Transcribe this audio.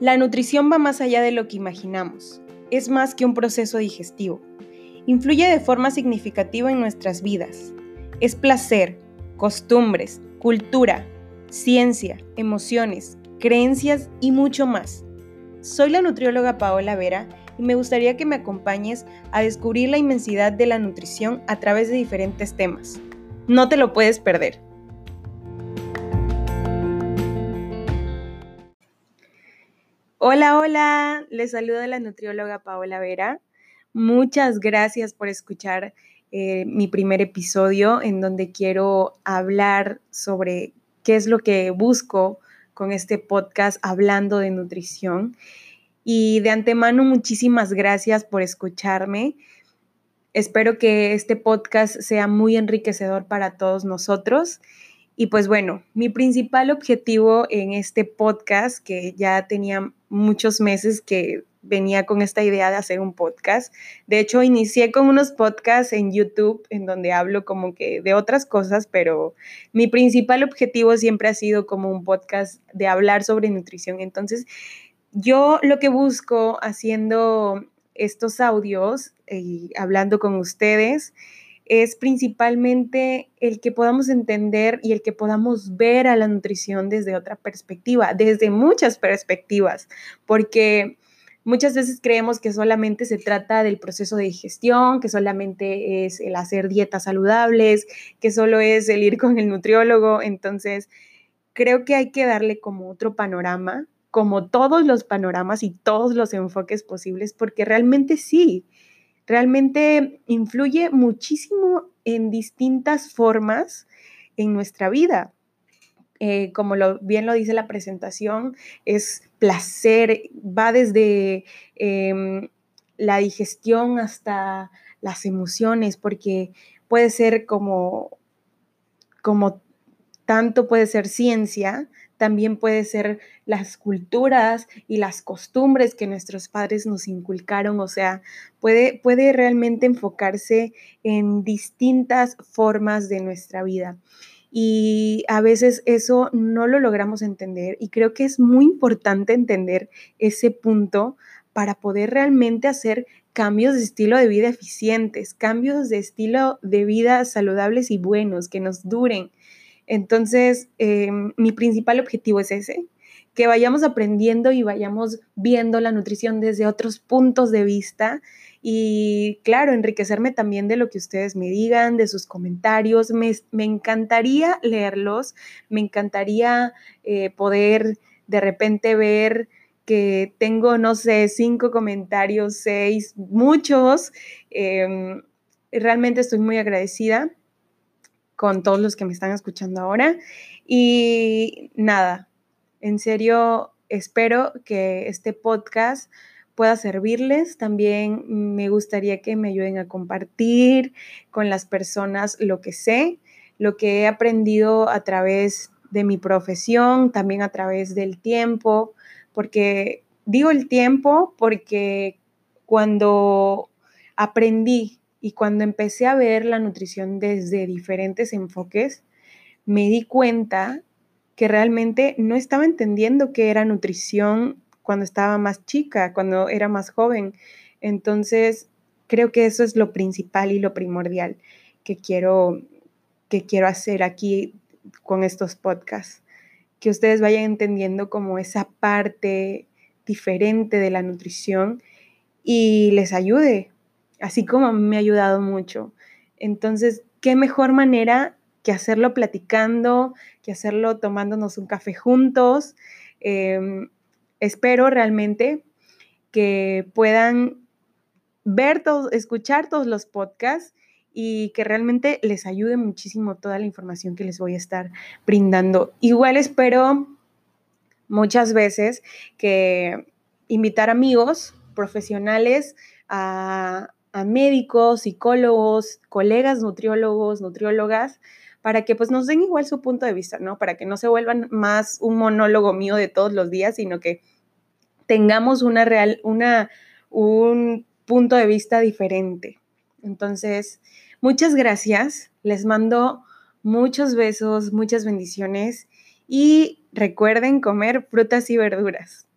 La nutrición va más allá de lo que imaginamos. Es más que un proceso digestivo. Influye de forma significativa en nuestras vidas. Es placer, costumbres, cultura, ciencia, emociones, creencias y mucho más. Soy la nutrióloga Paola Vera y me gustaría que me acompañes a descubrir la inmensidad de la nutrición a través de diferentes temas. No te lo puedes perder. Hola, hola, les saluda la nutrióloga Paola Vera. Muchas gracias por escuchar eh, mi primer episodio en donde quiero hablar sobre qué es lo que busco con este podcast hablando de nutrición. Y de antemano, muchísimas gracias por escucharme. Espero que este podcast sea muy enriquecedor para todos nosotros y pues bueno, mi principal objetivo en este podcast, que ya tenía muchos meses que venía con esta idea de hacer un podcast. De hecho, inicié con unos podcasts en YouTube en donde hablo como que de otras cosas, pero mi principal objetivo siempre ha sido como un podcast de hablar sobre nutrición. Entonces, yo lo que busco haciendo estos audios y hablando con ustedes es principalmente el que podamos entender y el que podamos ver a la nutrición desde otra perspectiva, desde muchas perspectivas, porque muchas veces creemos que solamente se trata del proceso de digestión, que solamente es el hacer dietas saludables, que solo es el ir con el nutriólogo, entonces creo que hay que darle como otro panorama, como todos los panoramas y todos los enfoques posibles, porque realmente sí, realmente influye muchísimo en distintas formas en nuestra vida. Eh, como bien lo dice la presentación, es placer, va desde em, la digestión hasta las emociones, porque puede ser como, como tanto puede ser ciencia, también puede ser las culturas y las costumbres que nuestros padres nos inculcaron, o sea, puede, puede realmente enfocarse en distintas formas de nuestra vida. Y a veces eso no lo logramos entender y creo que es muy importante entender ese punto para poder realmente hacer cambios de estilo de vida eficientes, cambios de estilo de vida saludables y buenos que nos duren, entonces, em, mi principal objetivo es ese, que vayamos aprendiendo y vayamos viendo la nutrición desde otros puntos de vista y, claro, enriquecerme también de lo que ustedes me digan, de sus comentarios. Me, encantaría leerlos, me encantaría eh, poder de repente ver que tengo, no sé, cinco comentarios, seis, muchos. Em, realmente estoy muy agradecida con todos los que me están escuchando ahora. Y nada, en serio, espero que este podcast pueda servirles. También me gustaría que me ayuden a compartir con las personas lo que sé, lo que he aprendido a través de mi profesión, también a través del tiempo, porque digo el tiempo porque cuando aprendí y cuando empecé a ver la nutrición desde diferentes enfoques, me di cuenta que realmente no estaba entendiendo qué era nutrición cuando estaba más chica, cuando era más joven. Entonces, creo que eso es lo principal y lo primordial que quiero, que quiero hacer aquí con estos podcasts. Que ustedes vayan entendiendo como esa parte diferente de la nutrición y les ayude así como me ha ayudado mucho. Entonces, ¿qué mejor manera que hacerlo platicando, que hacerlo tomándonos un café juntos? Em, espero realmente que puedan ver todos, escuchar todos los podcasts y que realmente les ayude muchísimo toda la información que les voy a estar brindando. Igual espero muchas veces que invitar amigos profesionales a, a médicos, psicólogos, colegas nutriólogos, nutriólogas, para que pues nos den igual su punto de vista, ¿no? Para que no se vuelvan más un monólogo mío de todos los días, sino que tengamos una real, una, un punto de vista diferente. Entonces, muchas gracias, les mando muchos besos, muchas bendiciones y recuerden comer frutas y verduras.